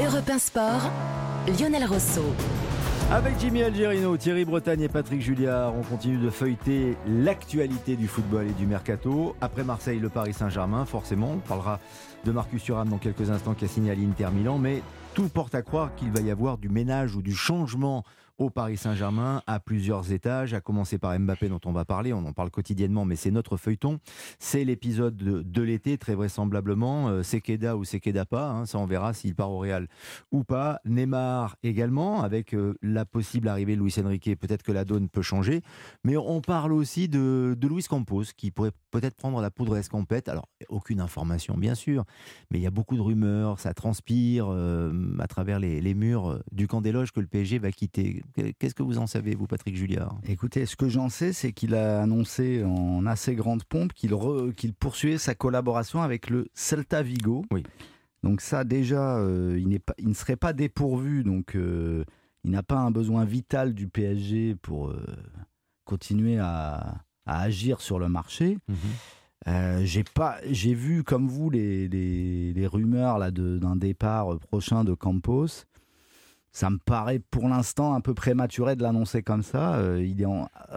Europe 1 Sport, Lionel Rousseau. Avec Jimmy Algerino, Thierry Bretagne et Patrick Julliard, on continue de feuilleter l'actualité du football et du mercato. Après Marseille, le Paris Saint-Germain, forcément. On parlera de Marcus Thuram dans quelques instants qui a signé à l'Inter Milan. Mais tout porte à croire qu'il va y avoir du ménage ou du changement au Paris Saint-Germain à plusieurs étages, à commencer par Mbappé dont on va parler, on en parle quotidiennement, mais c'est notre feuilleton. C'est l'épisode de, l'été, très vraisemblablement. Euh, Sekeda ou Sekeda pas, hein, ça on verra s'il part au Real ou pas. Neymar également, avec euh, la possible arrivée de Luis Enrique, peut-être que la donne peut changer. Mais on parle aussi de, de Luis Campos, qui pourrait peut-être prendre la poudre escampette. Alors, aucune information, bien sûr, mais il y a beaucoup de rumeurs, ça transpire euh, à travers les, les murs du camp des loges que le PSG va quitter. Qu'est-ce que vous en savez, vous, Patrick Julliard? Écoutez, ce que j'en sais, c'est qu'il a annoncé en assez grande pompe qu'il poursuivait sa collaboration avec le Celta Vigo. Oui. Donc ça, déjà, euh, il, pas, il, ne serait pas dépourvu, donc euh, il n'a pas un besoin vital du PSG pour euh, continuer à, agir sur le marché. Mhm. j'ai pas, j'ai vu comme vous les, les, les rumeurs là d'un départ prochain de Campos ça me paraît pour l'instant un peu prématuré de l'annoncer comme ça. Euh, il est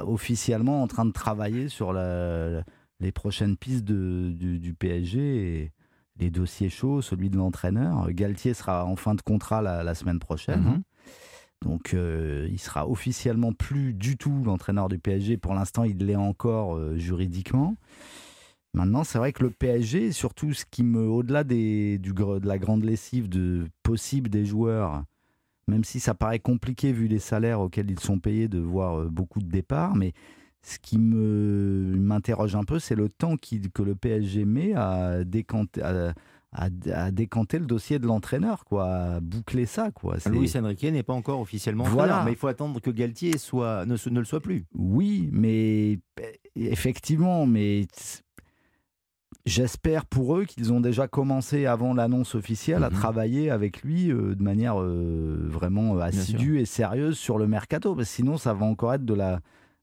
officiellement en train de travailler sur les prochaines pistes du, PSG et les dossiers chauds, celui de l'entraîneur. Galtier sera en fin de contrat la, semaine prochaine. Hein. Mhm. Donc euh, il sera officiellement plus du tout l'entraîneur du PSG. Pour l'instant, il l'est encore euh, juridiquement. Maintenant, c'est vrai que le PSG, surtout ce qui me, au-delà du, de la grande lessive de possible des joueurs même si ça paraît compliqué vu les salaires auxquels ils sont payés de voir euh, beaucoup de départs. Mais ce qui me m'interroge un peu, c'est le temps que le PSG met à décanter, à, décanter le dossier de l'entraîneur, quoi, à boucler ça. Quoi. Luis Enrique n'est pas encore officiellement voilà. mais il faut attendre que Galtier soit, ne, ne le soit plus. Oui, mais effectivement, mais J'espère pour eux qu'ils ont déjà commencé avant l'annonce officielle à mhm. travailler avec lui euh, de manière euh, vraiment euh, assidue et sérieuse sur le mercato, parce que sinon ça va encore être de la,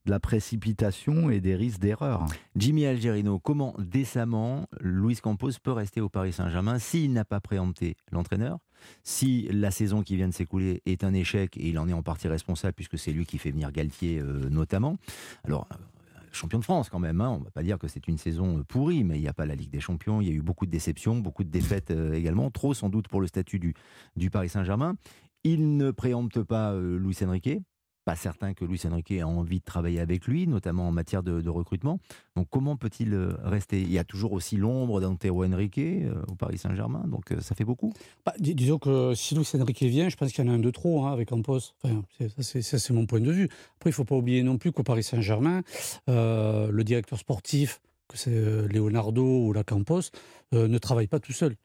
de la précipitation et des risques d'erreur. Jimmy Algerino, comment décemment Luis Campos peut rester au Paris Saint-Germain s'il n'a pas préempté l'entraîneur si la saison qui vient de s'écouler est un échec, et il en est en partie responsable puisque c'est lui qui fait venir Galtier notamment, alors champion de France quand même. Hein. On ne va pas dire que c'est une saison euh, pourrie, mais il n'y a pas la Ligue des Champions. Il y a eu beaucoup de déceptions, beaucoup de défaites euh, également. Trop sans doute pour le statut du, Paris Saint-Germain. Il ne préempte pas euh, Luis Enrique pas certain que Luis Enrique a envie de travailler avec lui, notamment en matière de, recrutement. Donc comment peut-il euh, rester? Il y a toujours aussi l'ombre d'Antero Henrique euh, au Paris Saint-Germain, donc euh, ça fait beaucoup. Bah, disons que si Luis Enrique vient, je pense qu'il y en a un de trop hein, avec Campos. Ça, c'est mon point de vue. Après, il ne faut pas oublier non plus qu'au Paris Saint-Germain, le directeur sportif, que c'est Leonardo ou la Campos, ne travaille pas tout seul.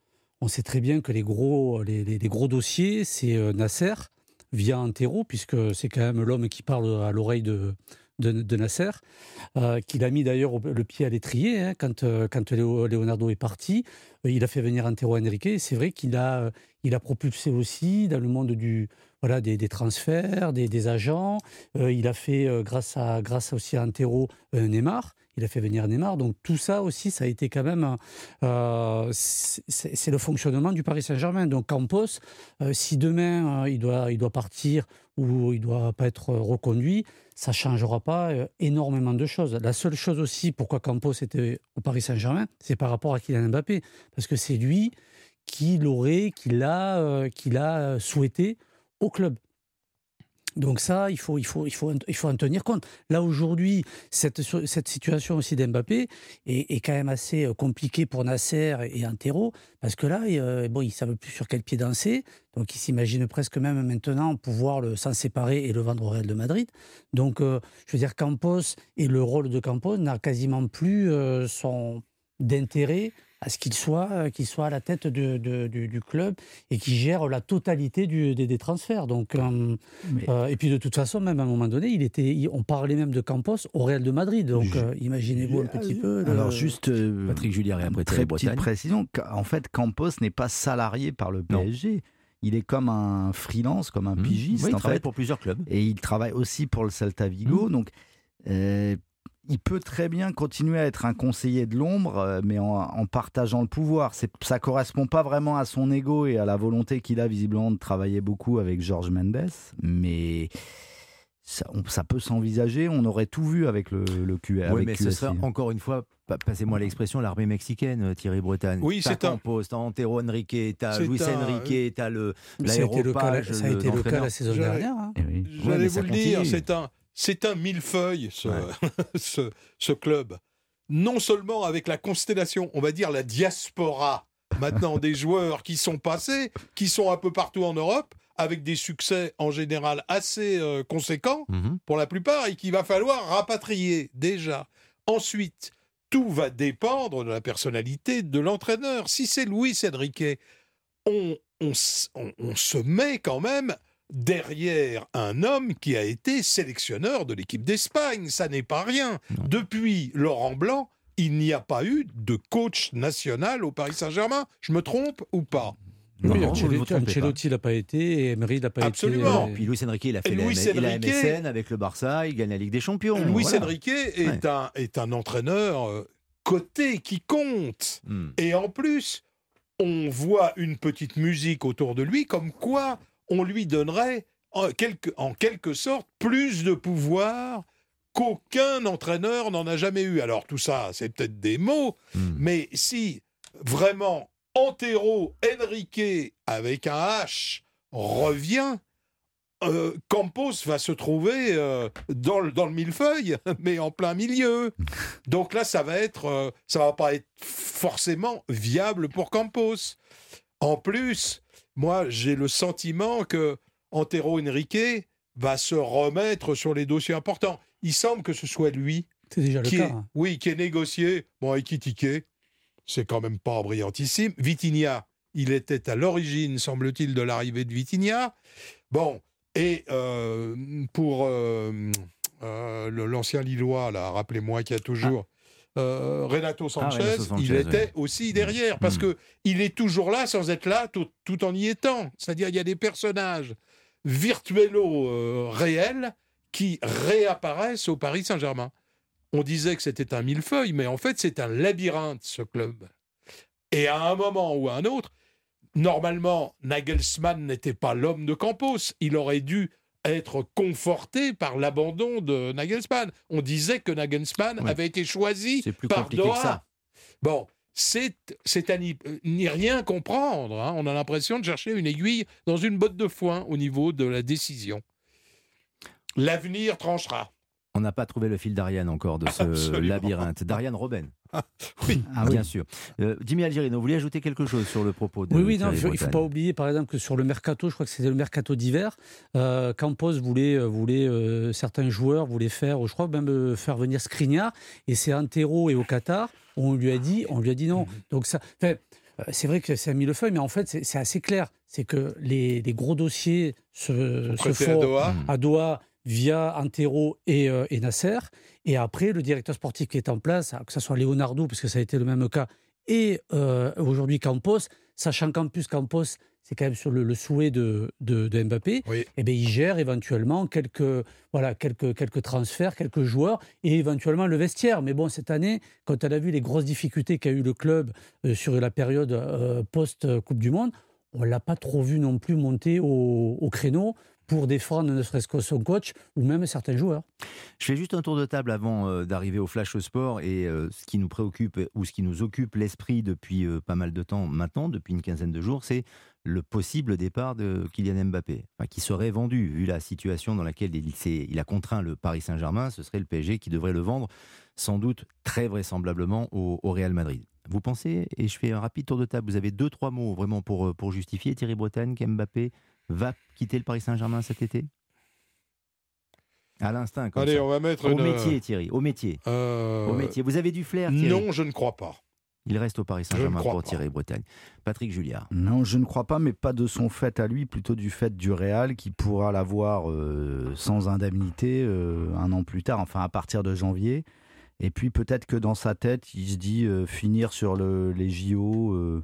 On sait très bien que les gros, les gros dossiers, c'est Nasser, via Antero, puisque c'est quand même l'homme qui parle à l'oreille de, de, Nasser, euh, qu'il a mis d'ailleurs le pied à l'étrier hein, quand, euh, Leonardo est parti. Euh, il a fait venir Antero Henrique. C'est vrai qu'il a, il a propulsé aussi dans le monde du, voilà, des, transferts, des, agents. il a fait, grâce, à, grâce aussi à Antero, Neymar il a fait venir Neymar. Donc tout ça aussi, ça a été quand même, euh, c'est le fonctionnement du Paris Saint-Germain. Donc Campos, euh, si demain euh, il, doit, il doit partir ou il doit pas être reconduit, ça changera pas énormément de choses. La seule chose aussi pourquoi Campos était au Paris Saint-Germain, c'est par rapport à Kylian Mbappé, parce que c'est lui qui l'aurait, qui l'a, l'a souhaité au club. Donc ça, il faut, il faut, il faut, il faut en tenir compte. Là aujourd'hui, cette, cette situation aussi d'Mbappé est, quand même assez euh, compliquée pour Nasser et Antero, parce que là, euh, bon, ils ne savent plus sur quel pied danser, donc ils s'imaginent presque même maintenant pouvoir s'en séparer et le vendre au Real de Madrid. Donc, euh, je veux dire, Campos et le rôle de Campos n'a quasiment plus son d'intérêt à ce qu'il soit, euh, qu'il soit à la tête du, club et qui gère la totalité des, transferts. Donc, euh, euh, et puis de toute façon, même à un moment donné, il était, on parlait même de Campos au Real de Madrid. Donc imaginez-vous un petit peu. Alors juste, Patrick Julien et après très petite précision. En fait, Campos n'est pas salarié par le PSG. Il est comme un freelance, comme un mmh. pigiste. il travaille pour plusieurs clubs. Et il travaille aussi pour le Celta Vigo. Mmh. Donc il peut très bien continuer à être un conseiller de l'ombre, euh, mais en, en, partageant le pouvoir. Ça correspond pas vraiment à son ego et à la volonté qu'il a visiblement de travailler beaucoup avec George Mendes, mais ça, on, ça peut s'envisager. On aurait tout vu avec le, le Q. Oui, avec mais QSI. ce sera encore une fois, pa- passez-moi l'expression, l'armée mexicaine, euh, Thierry Bretagne. Oui, c'est un- t'as Antero Henrique, t'as Luis un- Enrique, t'as le Ça a été le cas, l'aéropage, ça a été le cas l'entraîneur. la saison dernière. hein. Eh oui. J'allais vous le dire, c'est un, c'est un millefeuille, ce, Ouais. ce, ce club. Non seulement avec la constellation, on va dire la diaspora, maintenant des joueurs qui sont passés, qui sont un peu partout en Europe, avec des succès en général assez euh, conséquents Mhm. pour la plupart, et qu'il va falloir rapatrier déjà. Ensuite, tout va dépendre de la personnalité de l'entraîneur. Si c'est Luis Enrique, on, on s- on- on se met quand même derrière un homme qui a été sélectionneur de l'équipe d'Espagne. Ça n'est pas rien. Non. Depuis Laurent Blanc, il n'y a pas eu de coach national au Paris Saint-Germain. Je me trompe ou pas? Non, Oui, non, Ancelotti, l'a pas été et Emery l'a pas Absolument. été. euh, Puis Luis Enrique, il a fait la, Enrique- MSN avec le Barça, il gagne la Ligue des Champions. Luis voilà. Enrique est, un, est un entraîneur euh, coté qui compte. Hmm. Et en plus, on voit une petite musique autour de lui, comme quoi on lui donnerait en quelque, en quelque sorte plus de pouvoir qu'aucun entraîneur n'en a jamais eu. Alors tout ça, c'est peut-être des mots, Hmm. mais si vraiment Antero Henrique avec un H revient, euh, Campos va se trouver euh, dans, le, dans le millefeuille, mais en plein milieu. Donc là, ça va être, euh, ça va pas être forcément viable pour Campos. En plus, moi, j'ai le sentiment que Antero Henrique va se remettre sur les dossiers importants. Il semble que ce soit lui C'est déjà le qui cas. est, hein. oui, qui est négocié. Bon, avec Kitike, c'est quand même pas brillantissime. Vitinha, il était à l'origine, semble-t-il, de l'arrivée de Vitinha. Bon, et euh, pour euh, euh, l'ancien Lillois, là, rappelez-moi qu'il y a toujours. Euh, Renato Sanchez, Ah. Renato Sanchez, il était oui. aussi derrière parce Mm. que il est toujours là sans être là tout, tout en y étant. C'est-à-dire il y a des personnages virtuello euh, réels qui réapparaissent au Paris Saint-Germain. On disait que c'était un millefeuille, mais en fait, c'est un labyrinthe, ce club. Et à un moment ou à un autre, normalement, Nagelsmann n'était pas l'homme de Campos. Il aurait dû être conforté par l'abandon de Nagelsmann. On disait que Nagelsmann avait été choisi C'est plus par Doha. que ça. Bon, c'est c'est à n'y euh, n'y rien comprendre. hein. On a l'impression de chercher une aiguille dans une botte de foin au niveau de la décision. L'avenir tranchera. On n'a pas trouvé le fil d'Ariane encore de ce Absolument. labyrinthe. D'Ariane Robben, Oui. Ah oui. bien sûr. Euh, Jimmy Algerino, vous voulez ajouter quelque chose sur le propos de Oui, oui, non, il ne faut, pas oublier, par exemple, que sur le mercato, je crois que c'était le mercato d'hiver, euh, Campos voulait, euh, voulait euh, certains joueurs voulaient faire, je crois même euh, faire venir Skriniar, et c'est Antero et au Qatar, on lui a dit, on lui a dit non. Donc ça, c'est vrai que c'est un millefeuille, mais en fait, c'est assez clair. C'est que les, les gros dossiers se, se Prêté à font Doha. À Doha via Antero et, euh, et Nasser. Et après, le directeur sportif qui est en place, que ce soit Leonardo, parce que ça a été le même cas, et euh, aujourd'hui Campos, sachant qu'en plus Campos, c'est quand même sur le, le souhait de, de, de Mbappé, Oui. eh bien, il gère éventuellement quelques, voilà, quelques, quelques transferts, quelques joueurs et éventuellement le vestiaire. Mais bon, cette année, quand elle a vu les grosses difficultés qu'a eu le club euh, sur la période post-Coupe du Monde, on ne l'a pas trop vu non plus monter au, au créneau pour défendre ne serait-ce que son coach ou même certains joueurs. Je fais juste un tour de table avant euh, d'arriver au Flash Sport et euh, ce qui nous préoccupe ou ce qui nous occupe l'esprit depuis euh, pas mal de temps maintenant, depuis une quinzaine de jours, c'est le possible départ de Kylian Mbappé, qui serait vendu vu la situation dans laquelle il, il a contraint le Paris Saint-Germain. Ce serait le PSG qui devrait le vendre, sans doute très vraisemblablement au, Real Madrid. Vous pensez, et je fais un rapide tour de table, vous avez deux trois mots vraiment pour pour justifier Thierry Bretagne qu'Mbappé va quitter le Paris Saint-Germain cet été? À l'instinct, comme Allez, ça. on va mettre Au une... métier, Thierry, au métier. euh, Au métier. Vous avez du flair, Thierry? Non, je ne crois pas. Il reste au Paris Saint-Germain pour pas. Thierry Bretagne. Patrick Julliard. Non, je ne crois pas, mais pas de son fait à lui, plutôt du fait du Real qui pourra l'avoir euh, sans indemnité euh, un an plus tard, enfin à partir de janvier. Et puis peut-être que dans sa tête, il se dit euh, finir sur le- les JO euh,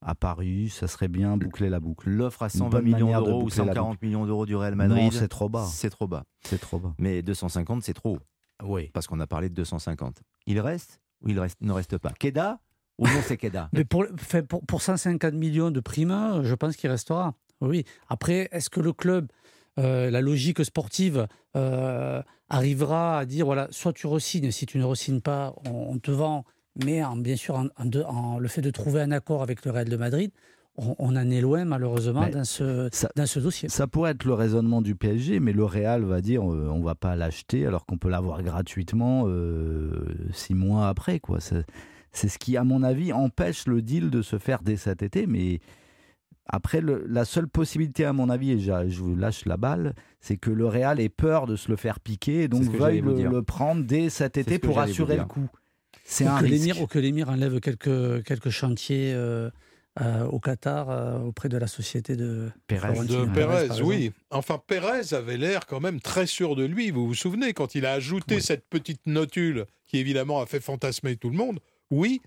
à Paris, ça serait bien boucler la boucle. L'offre à Une 120 bonne millions manière de d'euros ou boucler la 140 millions d'euros du Real Non, Madrid, c'est trop bas. c'est trop bas. C'est trop bas. Mais 250, c'est trop. Oui. Parce qu'on a parlé de 250. Il reste ou il reste, ne reste pas? Keda ou non c'est Keda? Mais pour, pour, pour 150 millions de primes, je pense qu'il restera. Oui. Après, est-ce que le club, euh, la logique sportive, euh, arrivera à dire voilà, soit tu resignes, si tu ne resignes pas, on, on te vend, mais en, bien sûr, en, en de- en le fait de trouver un accord avec le Real de Madrid, on, on en est loin malheureusement Mais dans ce, ça- dans ce dossier. Ça pourrait être le raisonnement du PSG, mais le Real va dire euh, on va pas l'acheter alors qu'on peut l'avoir gratuitement euh, six mois après. quoi. C'est c'est ce qui, à mon avis, empêche le deal de se faire dès cet été. Mais après, le- la seule possibilité, à mon avis, et je vous lâche la balle, c'est que le Real ait peur de se le faire piquer et donc veuille le, prendre dès cet été pour assurer le coup. C'est un que risque. l'émir- ou que l'émir enlève quelques, quelques chantiers euh, euh, au Qatar euh, auprès de la société de Pérez. De Pérez, oui. Enfin, Pérez avait l'air quand même très sûr de lui. Vous vous souvenez, quand il a ajouté Oui. cette petite notule qui évidemment a fait fantasmer tout le monde Oui,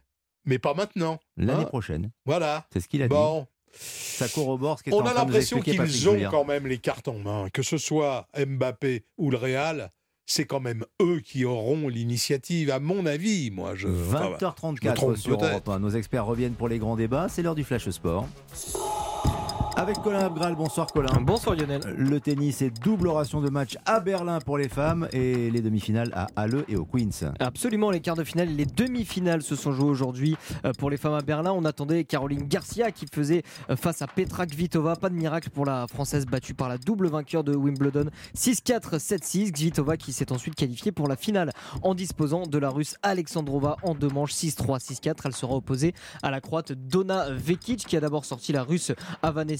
mais pas maintenant. L'année Hein prochaine. Voilà. C'est ce qu'il a dit. Bon, Ça corrobore ce on en a train de nous l'impression qu'ils ont quand même les cartes en main. Que ce soit Mbappé ou le Real, c'est quand même eux qui auront l'initiative, à mon avis. Moi, je. enfin, je me 20h34 trompe sur. Europe 1. Nos experts reviennent pour les grands débats. C'est l'heure du Flash Sport. Avec Colin Abgral. Bonsoir Colin. Bonsoir Lionel. Le tennis est double ration de match à Berlin pour les femmes et les demi-finales à Halle et au Queens. Absolument, les quarts de finale et les demi-finales se sont jouées aujourd'hui euh, pour les femmes à Berlin. On attendait Caroline Garcia qui faisait euh, face à Petra Kvitova. Pas de miracle pour la Française battue par la double vainqueur de Wimbledon 6-4, 7-6. Kvitova qui s'est ensuite qualifiée pour la finale en disposant de la Russe Alexandrova en deux manches 6-3, 6-4. Elle sera opposée à la Croate Donna Vekic qui a d'abord sorti la Russe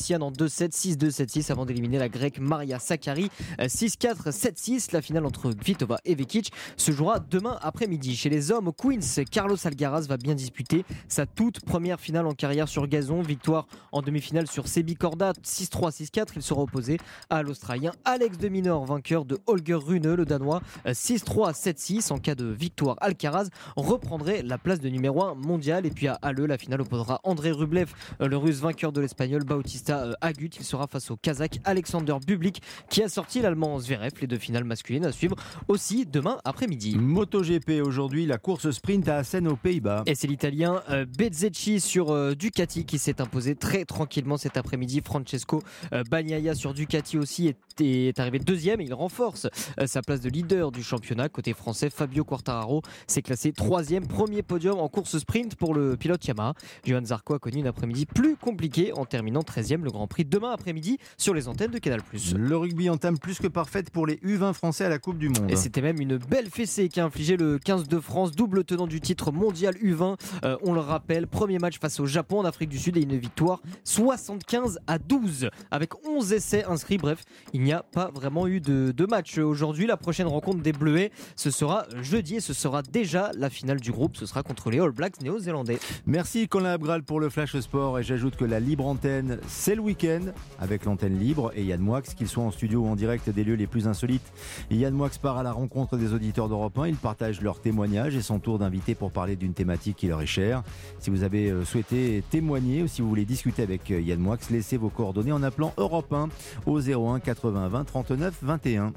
En 2-7, 6-2, 7-6 avant d'éliminer la Grecque Maria Sakkari euh, 6-4, 7-6. La finale entre Kvitova et Vekic se jouera demain après-midi. Chez les hommes, au Queens, Carlos Alcaraz va bien disputer sa toute première finale en carrière sur gazon. Victoire en demi-finale sur Sebi Korda 6-3, 6-4. Il sera opposé à l'Australien Alex de Minaur, vainqueur de Holger Rune, le Danois 6-3, 7-6. En cas de victoire, Alcaraz reprendrait la place de numéro 1 mondial. Et puis à Halle, la finale opposera André Rublev, euh, le russe vainqueur de l'Espagnol Bautista euh, Agut. Il sera face au Kazakh Alexander Bublik qui a sorti l'Allemand Zverev. Les deux finales masculines à suivre aussi demain après-midi. MotoGP aujourd'hui, la course sprint à Assen aux Pays-Bas. Et c'est l'Italien euh, Bezzecchi sur euh, Ducati qui s'est imposé très tranquillement cet après-midi. Francesco euh, Bagnaia sur Ducati aussi est, est arrivé deuxième et il renforce sa place de leader du championnat. Côté français, Fabio Quartararo s'est classé troisième, premier podium en course sprint pour le pilote Yamaha. Johan Zarco a connu une après-midi plus compliquée en terminant 13e le Grand Prix demain après-midi sur les antennes de Canal+. Le rugby entame plus que parfaite pour les U20 français à la Coupe du Monde. Et c'était même une belle fessée qui a infligé le 15 de France, double tenant du titre mondial U20. Euh, on le rappelle, premier match face au Japon en Afrique du Sud et une victoire 75 à 12 avec 11 essais inscrits. Bref, il n'y a pas vraiment eu de, de match aujourd'hui. La prochaine rencontre des Bleuets, ce sera jeudi et ce sera déjà la finale du groupe. Ce sera contre les All Blacks néo-zélandais. Merci Colin Abgral pour le Flash Sport et j'ajoute que la libre antenne, c'est le week-end avec l'antenne libre et Yann Moix, qu'il soit en studio ou en direct des lieux les plus insolites. Yann Moix part à la rencontre des auditeurs d'Europe 1, il partage leurs témoignages et son tour d'invité pour parler d'une thématique qui leur est chère. Si vous avez euh, souhaité témoigner ou si vous voulez discuter avec euh, Yann Moix, laissez vos coordonnées en appelant Europe 1 au 01 80 20 39 21.